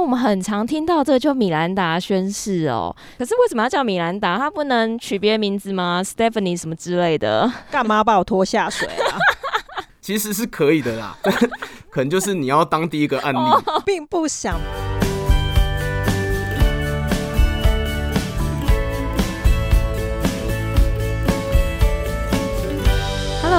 我们很常听到这，就米兰达宣誓哦。可是为什么要叫米兰达？他不能取别的名字吗？Stephanie 什么之类的？干嘛把我拖下水啊？其实是可以的啦，可能就是你要当第一个案例，并不想。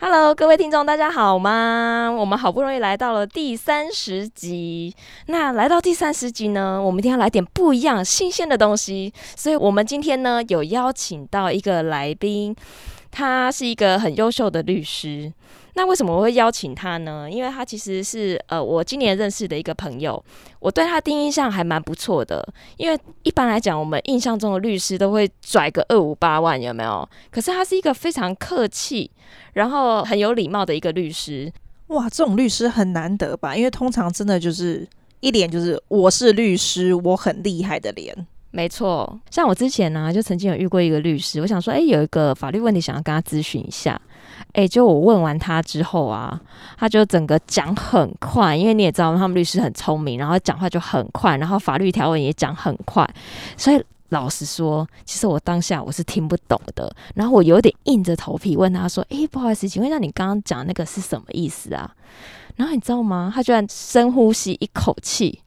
Hello，各位听众，大家好吗？我们好不容易来到了第三十集。那来到第三十集呢，我们一定要来点不一样、新鲜的东西。所以，我们今天呢，有邀请到一个来宾，他是一个很优秀的律师。那为什么我会邀请他呢？因为他其实是呃，我今年认识的一个朋友，我对他第一印象还蛮不错的。因为一般来讲，我们印象中的律师都会拽个二五八万，有没有？可是他是一个非常客气，然后很有礼貌的一个律师。哇，这种律师很难得吧？因为通常真的就是一脸就是我是律师，我很厉害的脸。没错，像我之前呢、啊，就曾经有遇过一个律师，我想说，哎，有一个法律问题想要跟他咨询一下。哎，就我问完他之后啊，他就整个讲很快，因为你也知道他们律师很聪明，然后讲话就很快，然后法律条文也讲很快，所以老实说，其实我当下我是听不懂的，然后我有点硬着头皮问他说：“哎，不好意思，请问一下你刚刚讲那个是什么意思啊？”然后你知道吗？他居然深呼吸一口气，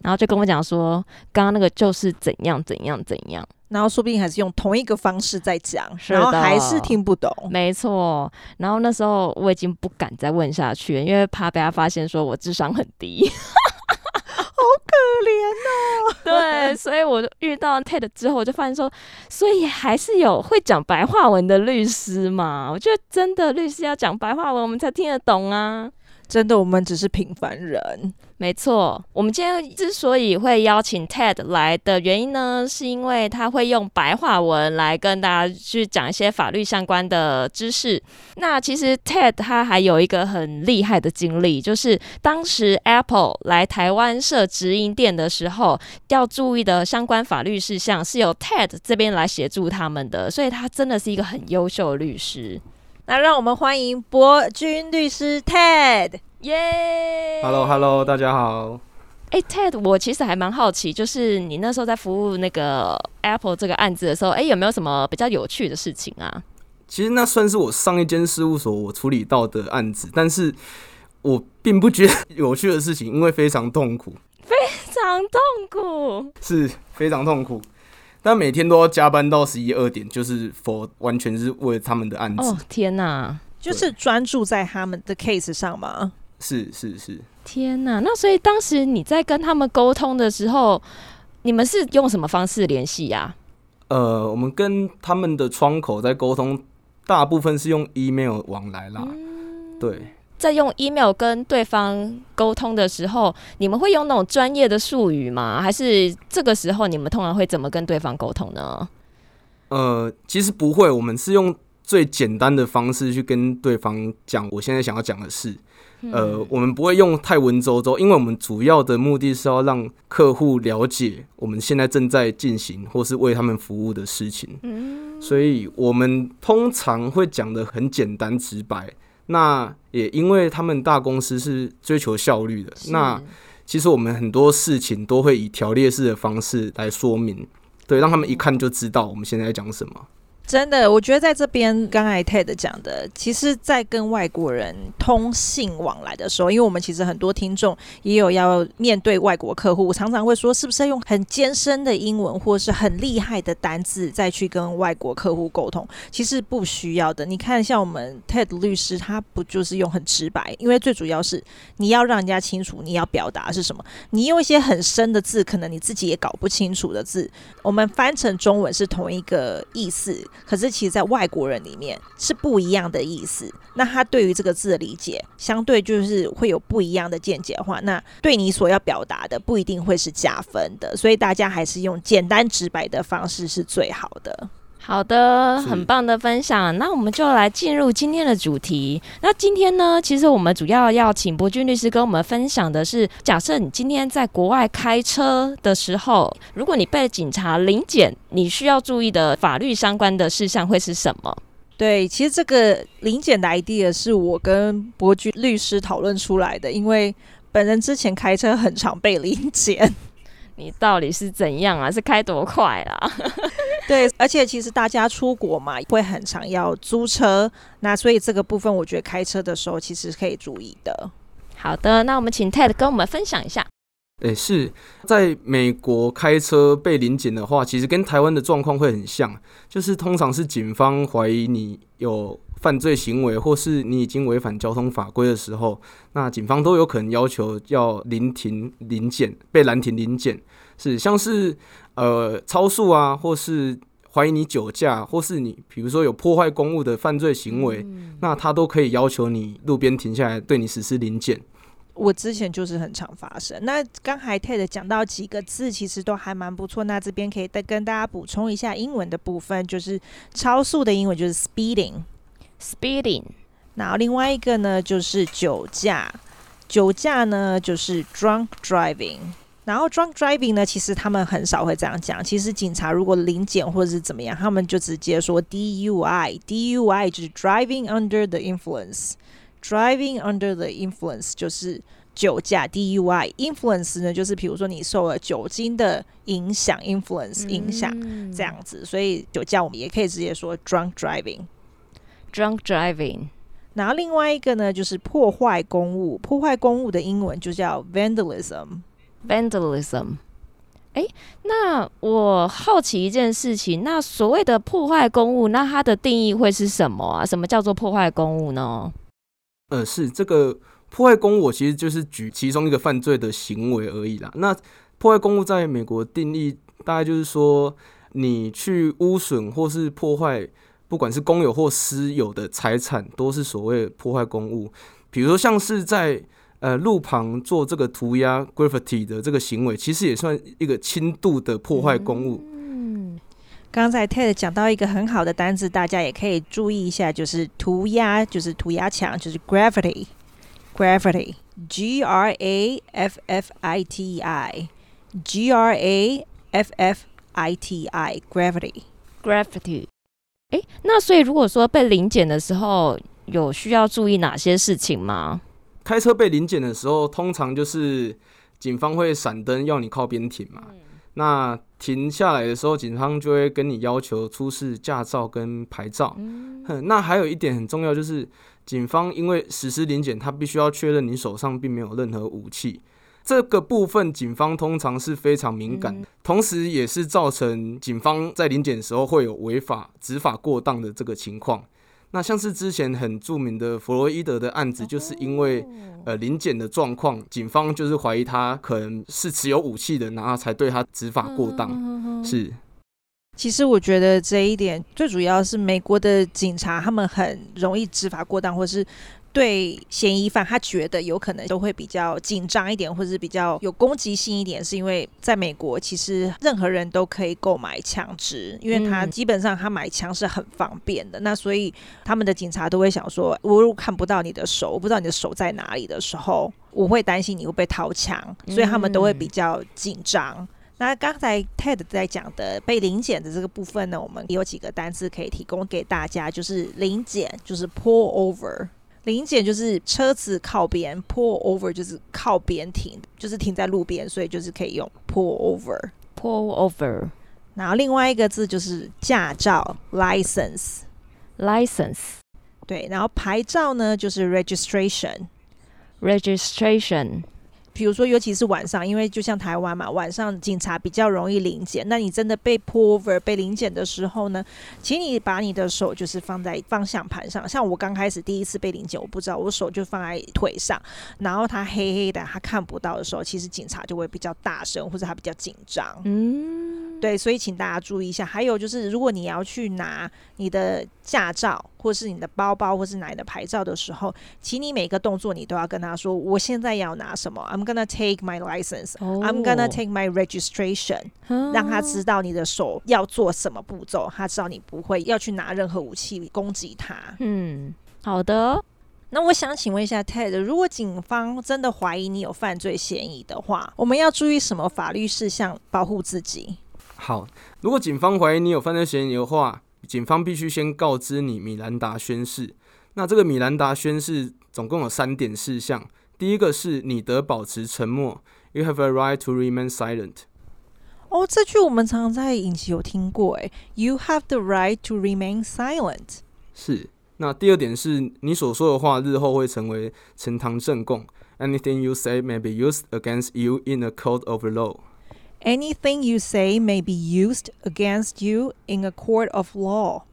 然后就跟我讲说：“刚刚那个就是怎样怎样怎样。”然后说不定还是用同一个方式在讲，然后还是听不懂。没错，然后那时候我已经不敢再问下去，因为怕被他发现说我智商很低，好可怜哦。对，所以我遇到 TED 之后，我就发现说，所以还是有会讲白话文的律师嘛。我觉得真的律师要讲白话文，我们才听得懂啊。真的，我们只是平凡人。没错，我们今天之所以会邀请 TED 来的原因呢，是因为他会用白话文来跟大家去讲一些法律相关的知识。那其实 TED 他还有一个很厉害的经历，就是当时 Apple 来台湾设直营店的时候，要注意的相关法律事项是由 TED 这边来协助他们的，所以他真的是一个很优秀的律师。那让我们欢迎博君律师 TED。耶！Hello，Hello，大家好。哎，Ted，我其实还蛮好奇，就是你那时候在服务那个 Apple 这个案子的时候，哎，有没有什么比较有趣的事情啊？其实那算是我上一间事务所我处理到的案子，但是我并不觉得有趣的事情，因为非常痛苦，非常痛苦，是非常痛苦。但每天都要加班到十一二点，就是 for 完全是为了他们的案子。哦，天哪！就是专注在他们的 case 上吗？是是是，天哪！那所以当时你在跟他们沟通的时候，你们是用什么方式联系呀？呃，我们跟他们的窗口在沟通，大部分是用 email 往来啦。嗯、对，在用 email 跟对方沟通的时候，你们会用那种专业的术语吗？还是这个时候你们通常会怎么跟对方沟通呢？呃，其实不会，我们是用最简单的方式去跟对方讲我现在想要讲的事。呃，我们不会用太文绉绉，因为我们主要的目的是要让客户了解我们现在正在进行或是为他们服务的事情。嗯，所以我们通常会讲的很简单直白。那也因为他们大公司是追求效率的，那其实我们很多事情都会以条列式的方式来说明，对，让他们一看就知道我们现在在讲什么。真的，我觉得在这边刚才 TED 讲的，其实，在跟外国人通信往来的时候，因为我们其实很多听众也有要面对外国客户，常常会说，是不是要用很艰深的英文或是很厉害的单字再去跟外国客户沟通？其实不需要的。你看，像我们 TED 律师，他不就是用很直白？因为最主要是你要让人家清楚你要表达是什么。你用一些很深的字，可能你自己也搞不清楚的字，我们翻成中文是同一个意思。可是其实在外国人里面是不一样的意思。那他对于这个字的理解，相对就是会有不一样的见解话，那对你所要表达的不一定会是加分的。所以大家还是用简单直白的方式是最好的。好的，很棒的分享。那我们就来进入今天的主题。那今天呢，其实我们主要要请博君律师跟我们分享的是，假设你今天在国外开车的时候，如果你被警察临检，你需要注意的法律相关的事项会是什么？对，其实这个临检的 idea 是我跟博君律师讨论出来的，因为本人之前开车很常被临检。你到底是怎样啊？是开多快啦？对，而且其实大家出国嘛，会很常要租车，那所以这个部分我觉得开车的时候其实可以注意的。好的，那我们请 Ted 跟我们分享一下。诶，是在美国开车被临检的话，其实跟台湾的状况会很像，就是通常是警方怀疑你有犯罪行为，或是你已经违反交通法规的时候，那警方都有可能要求要临停临检，被拦停临检，是像是呃超速啊，或是怀疑你酒驾，或是你比如说有破坏公物的犯罪行为，嗯、那他都可以要求你路边停下来，对你实施临检。我之前就是很常发生。那刚才 Ted 讲到几个字，其实都还蛮不错。那这边可以再跟大家补充一下英文的部分，就是超速的英文就是 speeding。Speeding，然后另外一个呢就是酒驾，酒驾呢就是 drunk driving。然后 drunk driving 呢，其实他们很少会这样讲。其实警察如果临检或者是怎么样，他们就直接说 DUI，DUI 就是 driving under the influence。driving under the influence 就是酒驾，DUI influence 呢就是比如说你受了酒精的影响，influence 影响这样子。所以酒驾我们也可以直接说 drunk driving。Drunk driving，然后另外一个呢，就是破坏公物。破坏公物的英文就叫 vandalism。vandalism。哎，那我好奇一件事情，那所谓的破坏公物，那它的定义会是什么啊？什么叫做破坏公物呢？呃，是这个破坏公物，其实就是举其中一个犯罪的行为而已啦。那破坏公物在美国定义，大概就是说，你去污损或是破坏。不管是公有或私有的财产，都是所谓破坏公物。比如说，像是在呃路旁做这个涂鸦 （graffiti） 的这个行为，其实也算一个轻度的破坏公物。嗯，刚才 Ted 讲到一个很好的单字，大家也可以注意一下，就是涂鸦，就是涂鸦墙，就是 graffiti，graffiti，G R A F F I T I，G R A F F I T I，graffiti，graffiti。诶，那所以如果说被临检的时候，有需要注意哪些事情吗？开车被临检的时候，通常就是警方会闪灯要你靠边停嘛。嗯、那停下来的时候，警方就会跟你要求出示驾照跟牌照。嗯、那还有一点很重要，就是警方因为实施临检，他必须要确认你手上并没有任何武器。这个部分警方通常是非常敏感的，同时也是造成警方在临检的时候会有违法、执法过当的这个情况。那像是之前很著名的弗洛伊德的案子，就是因为呃临检的状况，警方就是怀疑他可能是持有武器的，然后才对他执法过当。是，其实我觉得这一点最主要是美国的警察他们很容易执法过当，或是。对嫌疑犯，他觉得有可能都会比较紧张一点，或者是比较有攻击性一点，是因为在美国，其实任何人都可以购买枪支，因为他基本上他买枪是很方便的。嗯、那所以他们的警察都会想说，我如果看不到你的手，我不知道你的手在哪里的时候，我会担心你会被掏枪，所以他们都会比较紧张。嗯、那刚才 Ted 在讲的被临检的这个部分呢，我们有几个单词可以提供给大家，就是临检，就是 pull over。临检就是车子靠边，pull over 就是靠边停，就是停在路边，所以就是可以用 pull over，pull over。然后另外一个字就是驾照，license，license。对，然后牌照呢就是 registration，registration。比如说，尤其是晚上，因为就像台湾嘛，晚上警察比较容易临检。那你真的被 pull over 被临检的时候呢，请你把你的手就是放在方向盘上。像我刚开始第一次被临检，我不知道我手就放在腿上，然后他黑黑的，他看不到的时候，其实警察就会比较大声，或者他比较紧张。嗯。对，所以请大家注意一下。还有就是，如果你要去拿你的驾照，或是你的包包，或是拿你的牌照的时候，请你每个动作你都要跟他说：“我现在要拿什么？”I'm gonna take my license. I'm gonna take my registration. 让他知道你的手要做什么步骤，他知道你不会要去拿任何武器攻击他。嗯，好的。那我想请问一下 Ted，如果警方真的怀疑你有犯罪嫌疑的话，我们要注意什么法律事项保护自己？好，如果警方怀疑你有犯罪嫌疑的话，警方必须先告知你米兰达宣誓。那这个米兰达宣誓总共有三点事项，第一个是你得保持沉默，You have a right to remain silent。哦，这句我们常常在影集有听过，诶，You have the right to remain silent。是。那第二点是你所说的话，日后会成为呈堂证供。Anything you say may be used against you in a court of law. Anything you say may be used against you in a court of law.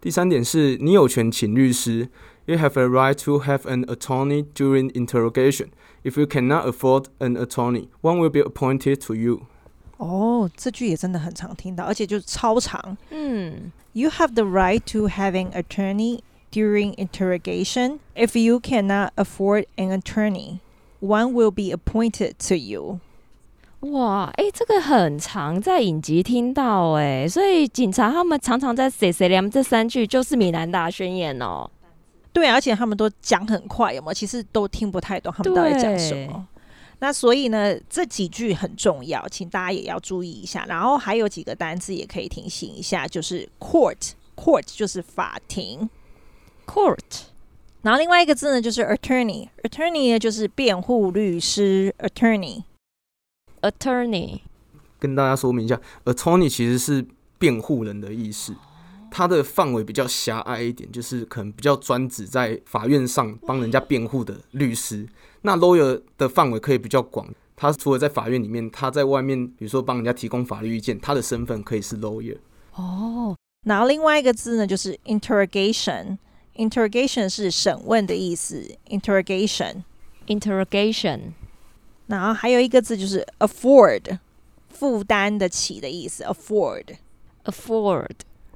第三点是你有权请律师。You have a right to have an attorney during interrogation. If you cannot afford an attorney, one will be appointed to you. 哦，这句也真的很常听到，而且就是超长。嗯，You have the right to have an attorney. During interrogation, if you cannot afford an attorney, one will be appointed to you. 哇，哎、欸，这个很常在影集听到，哎，所以警察他们常常在 say say 这三句就是米兰达宣言哦。对，而且他们都讲很快，有没有？其实都听不太懂他们到底讲什么。那所以呢，这几句很重要，请大家也要注意一下。然后还有几个单字也可以提醒一下，就是 court，court 就是法庭。Court，然后另外一个字呢，就是 attorney，attorney 呢就是辩护律师，attorney，attorney。跟大家说明一下，attorney 其实是辩护人的意思，它的范围比较狭隘一点，就是可能比较专指在法院上帮人家辩护的律师。那 lawyer 的范围可以比较广，他除了在法院里面，他在外面，比如说帮人家提供法律意见，他的身份可以是 lawyer。哦，然后另外一个字呢，就是 interrogation。Interrogation 是审问的意思，interrogation，interrogation。然后还有一个字就是 afford，负担得起的意思，afford，afford。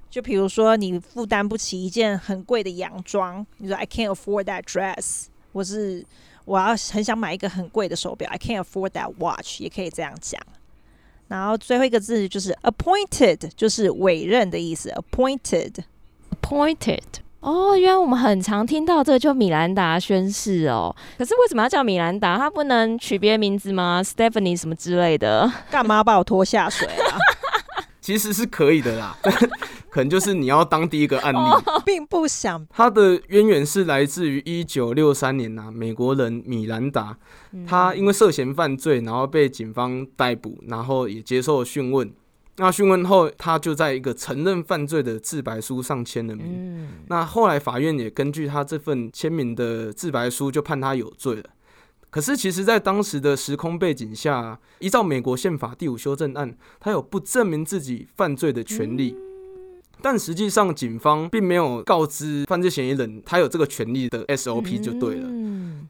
就比如说你负担不起一件很贵的洋装，你说 I can't afford that dress，我是我要很想买一个很贵的手表，I can't afford that watch，也可以这样讲。然后最后一个字就是 appointed，就是委任的意思，appointed，appointed。哦，原来我们很常听到这个，就米兰达宣誓哦。可是为什么要叫米兰达？他不能取别的名字吗？Stephanie 什么之类的？干嘛把我拖下水啊？其实是可以的啦，可能就是你要当第一个案例，哦、并不想。他的渊源是来自于一九六三年呐、啊，美国人米兰达，他因为涉嫌犯罪，然后被警方逮捕，然后也接受了讯问。那讯问后，他就在一个承认犯罪的自白书上签了名。嗯。那后来法院也根据他这份签名的自白书，就判他有罪了。可是，其实，在当时的时空背景下，依照美国宪法第五修正案，他有不证明自己犯罪的权利。但实际上，警方并没有告知犯罪嫌疑人他有这个权利的 SOP 就对了。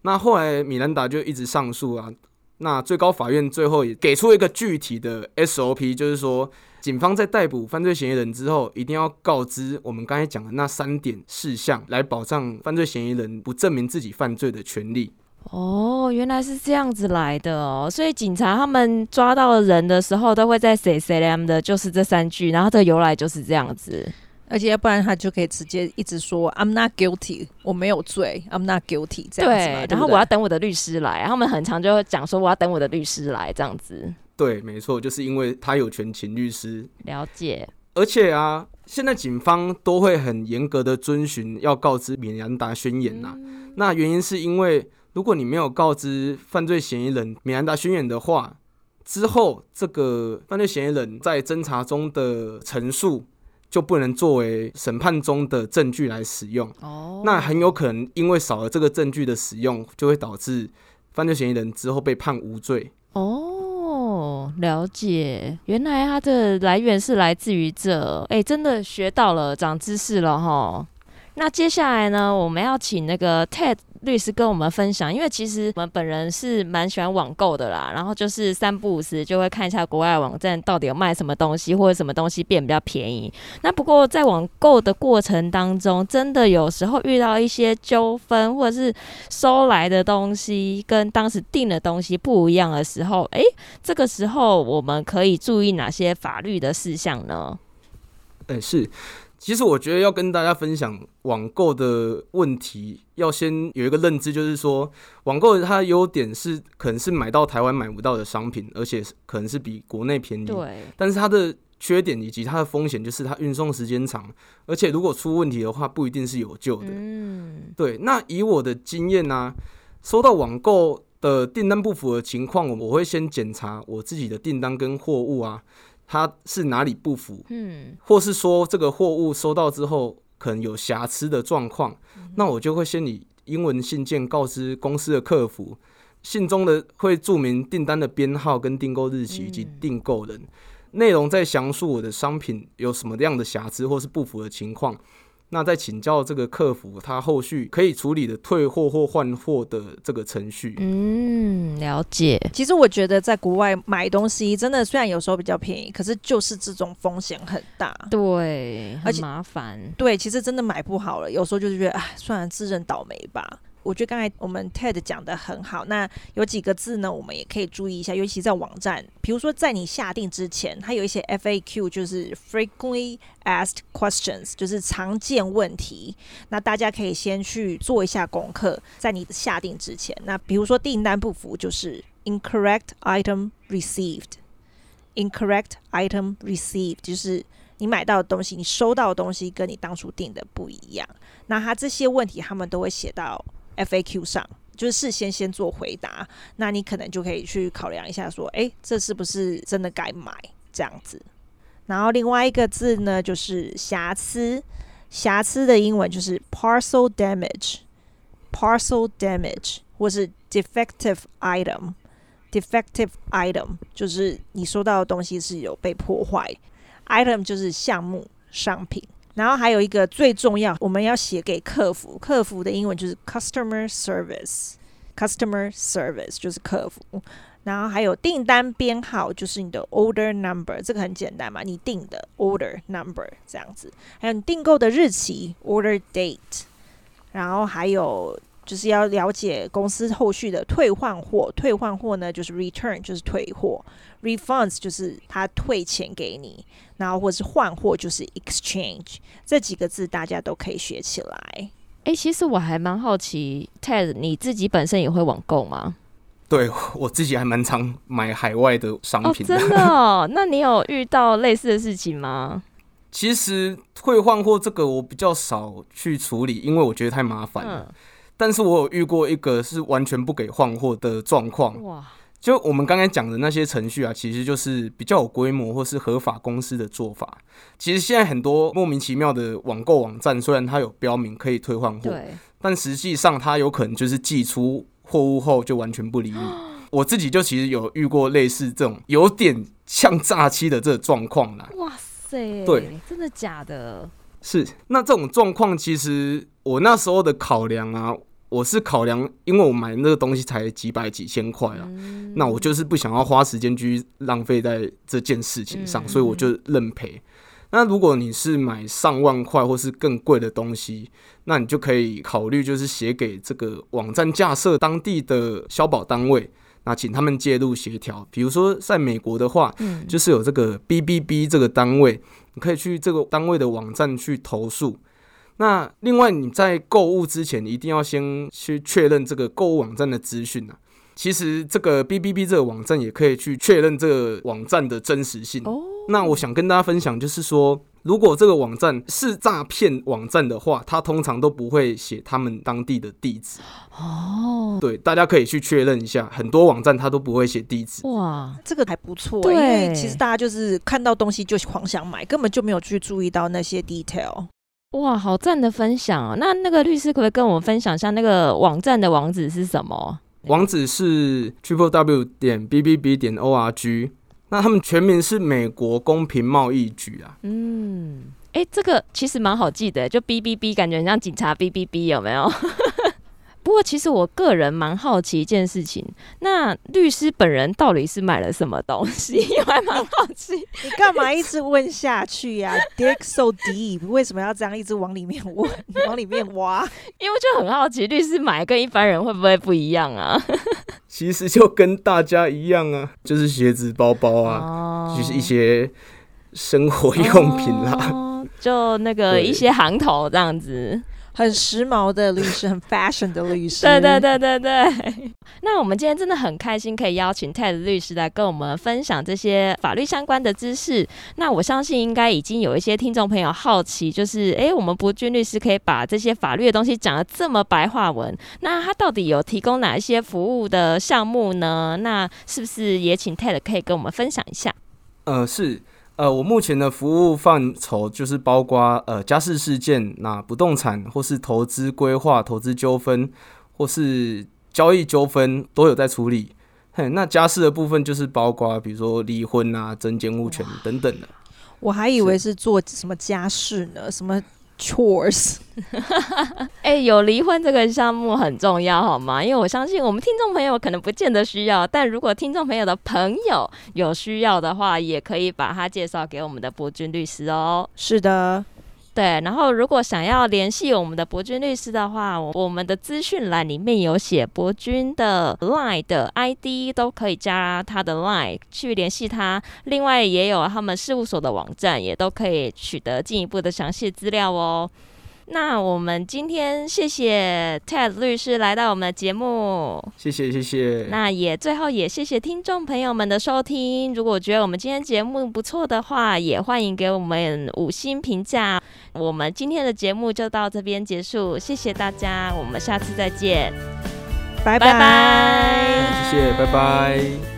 那后来米兰达就一直上诉啊。那最高法院最后也给出一个具体的 SOP，就是说，警方在逮捕犯罪嫌疑人之后，一定要告知我们刚才讲的那三点事项，来保障犯罪嫌疑人不证明自己犯罪的权利。哦，原来是这样子来的哦，所以警察他们抓到人的时候，都会在 say say them 的，就是这三句，然后这个由来就是这样子。而且要不然他就可以直接一直说 I'm not guilty，我没有罪，I'm not guilty 这样子然后我要等我的律师来，他们很常就会讲说我要等我的律师来这样子。对，没错，就是因为他有权请律师。了解。而且啊，现在警方都会很严格的遵循要告知米兰达宣言呐、啊嗯。那原因是因为如果你没有告知犯罪嫌疑人米兰达宣言的话，之后这个犯罪嫌疑人在侦查中的陈述。就不能作为审判中的证据来使用。哦，那很有可能因为少了这个证据的使用，就会导致犯罪嫌疑人之后被判无罪。哦，了解，原来它的来源是来自于这，哎，真的学到了，长知识了哈。那接下来呢，我们要请那个 Ted 律师跟我们分享，因为其实我们本人是蛮喜欢网购的啦，然后就是三不五时就会看一下国外网站到底有卖什么东西，或者什么东西变比较便宜。那不过在网购的过程当中，真的有时候遇到一些纠纷，或者是收来的东西跟当时订的东西不一样的时候，诶，这个时候我们可以注意哪些法律的事项呢？嗯，是。其实我觉得要跟大家分享网购的问题，要先有一个认知，就是说网购它的优点是可能是买到台湾买不到的商品，而且可能是比国内便宜。对。但是它的缺点以及它的风险就是它运送时间长，而且如果出问题的话，不一定是有救的。嗯。对。那以我的经验呢，收到网购的订单不符的情况，我会先检查我自己的订单跟货物啊。它是哪里不符？嗯，或是说这个货物收到之后可能有瑕疵的状况，嗯，那我就会先以英文信件告知公司的客服，信中的会注明订单的编号跟订购日期以及订购人，内容再详述我的商品有什么样的瑕疵或是不符的情况。那再请教这个客服，他后续可以处理的退货或换货的这个程序。嗯，了解。其实我觉得在国外买东西，真的虽然有时候比较便宜，可是就是这种风险很大。对，而且麻烦。对，其实真的买不好了，有时候就是觉得，哎，算了，自认倒霉吧。我觉得刚才我们 Ted 讲得很好，那有几个字呢，我们也可以注意一下，尤其在网站，比如说在你下定之前，它有一些 FAQ，就是 Frequently Asked Questions，就是常见问题。那大家可以先去做一下功课，在你下定之前。那比如说订单不符，就是 Incorrect Item Received，Incorrect Item Received，就是你买到的东西，你收到的东西跟你当初订的不一样。那它这些问题，他们都会写到。FAQ 上就是事先先做回答，那你可能就可以去考量一下，说，诶，这是不是真的该买这样子？然后另外一个字呢，就是瑕疵，瑕疵的英文就是 parcel damage，parcel damage 或是 defective item，defective item 就是你收到的东西是有被破坏，item 就是项目商品。然后还有一个最重要，我们要写给客服，客服的英文就是 customer service，customer service 就是客服。然后还有订单编号，就是你的 order number，这个很简单嘛，你订的 order number 这样子。还有你订购的日期 order date。然后还有就是要了解公司后续的退换货，退换货呢就是 return，就是退货，refunds 就是他退钱给你。然后或者是换货就是 exchange 这几个字大家都可以学起来。哎、欸，其实我还蛮好奇，Ted 你自己本身也会网购吗？对，我自己还蛮常买海外的商品的。哦，真的哦？那你有遇到类似的事情吗？其实退换货这个我比较少去处理，因为我觉得太麻烦了。嗯、但是我有遇过一个是完全不给换货的状况。哇！就我们刚才讲的那些程序啊，其实就是比较有规模或是合法公司的做法。其实现在很多莫名其妙的网购网站，虽然它有标明可以退换货，但实际上它有可能就是寄出货物后就完全不理你。我自己就其实有遇过类似这种有点像诈欺的这个状况啦。哇塞，对，真的假的？是。那这种状况，其实我那时候的考量啊。我是考量，因为我买那个东西才几百几千块啊，嗯、那我就是不想要花时间去浪费在这件事情上，嗯、所以我就认赔。那如果你是买上万块或是更贵的东西，那你就可以考虑就是写给这个网站架设当地的消保单位，那请他们介入协调。比如说在美国的话，嗯、就是有这个 BBB 这个单位，你可以去这个单位的网站去投诉。那另外，你在购物之前，一定要先去确认这个购物网站的资讯啊。其实，这个 BBB 这个网站也可以去确认这个网站的真实性。哦。那我想跟大家分享，就是说，如果这个网站是诈骗网站的话，它通常都不会写他们当地的地址。哦。对，大家可以去确认一下，很多网站它都不会写地址。哇，这个还不错。对。因为其实大家就是看到东西就狂想买，根本就没有去注意到那些 detail。哇，好赞的分享啊！那那个律师可不可以跟我们分享一下那个网站的网址是什么？网址是 triple w 点 b b b 点 o r g。那他们全名是美国公平贸易局啊。嗯，哎、这个其实蛮好记的，就 B B B，感觉很像警察 B B B，有没有？不过，其实我个人蛮好奇一件事情，那律师本人到底是买了什么东西？我还蛮好奇。你干嘛一直问下去呀、啊？Dig so deep，为什么要这样一直往里面问、往里面挖？因为就很好奇，律师买跟一般人会不会不一样啊？其实就跟大家一样啊，就是鞋子、包包啊，哦、就是一些生活用品啦，哦、就那个一些行头这样子。很时髦的律师，很 fashion 的律师。对对对对对。那我们今天真的很开心，可以邀请 Ted 律师来跟我们分享这些法律相关的知识。那我相信应该已经有一些听众朋友好奇，就是哎、欸，我们博君律师可以把这些法律的东西讲得这么白话文，那他到底有提供哪一些服务的项目呢？那是不是也请 Ted 可以跟我们分享一下？呃，是。呃，我目前的服务范畴就是包括呃家事事件、那不动产或是投资规划、投资纠纷或是交易纠纷都有在处理。嘿，那家事的部分就是包括比如说离婚啊、争监物权等等的。我还以为是做什么家事呢？什么？Chores，哎、欸，有离婚这个项目很重要，好吗？因为我相信我们听众朋友可能不见得需要，但如果听众朋友的朋友有需要的话，也可以把他介绍给我们的博君律师哦。是的。对，然后如果想要联系我们的博君律师的话，我们的资讯栏里面有写博君的 Line 的 ID，都可以加他的 Line 去联系他。另外也有他们事务所的网站，也都可以取得进一步的详细资料哦。那我们今天谢谢 Ted 律师来到我们的节目，谢谢谢谢。那也最后也谢谢听众朋友们的收听。如果觉得我们今天节目不错的话，也欢迎给我们五星评价。我们今天的节目就到这边结束，谢谢大家，我们下次再见，拜拜，谢谢，拜拜。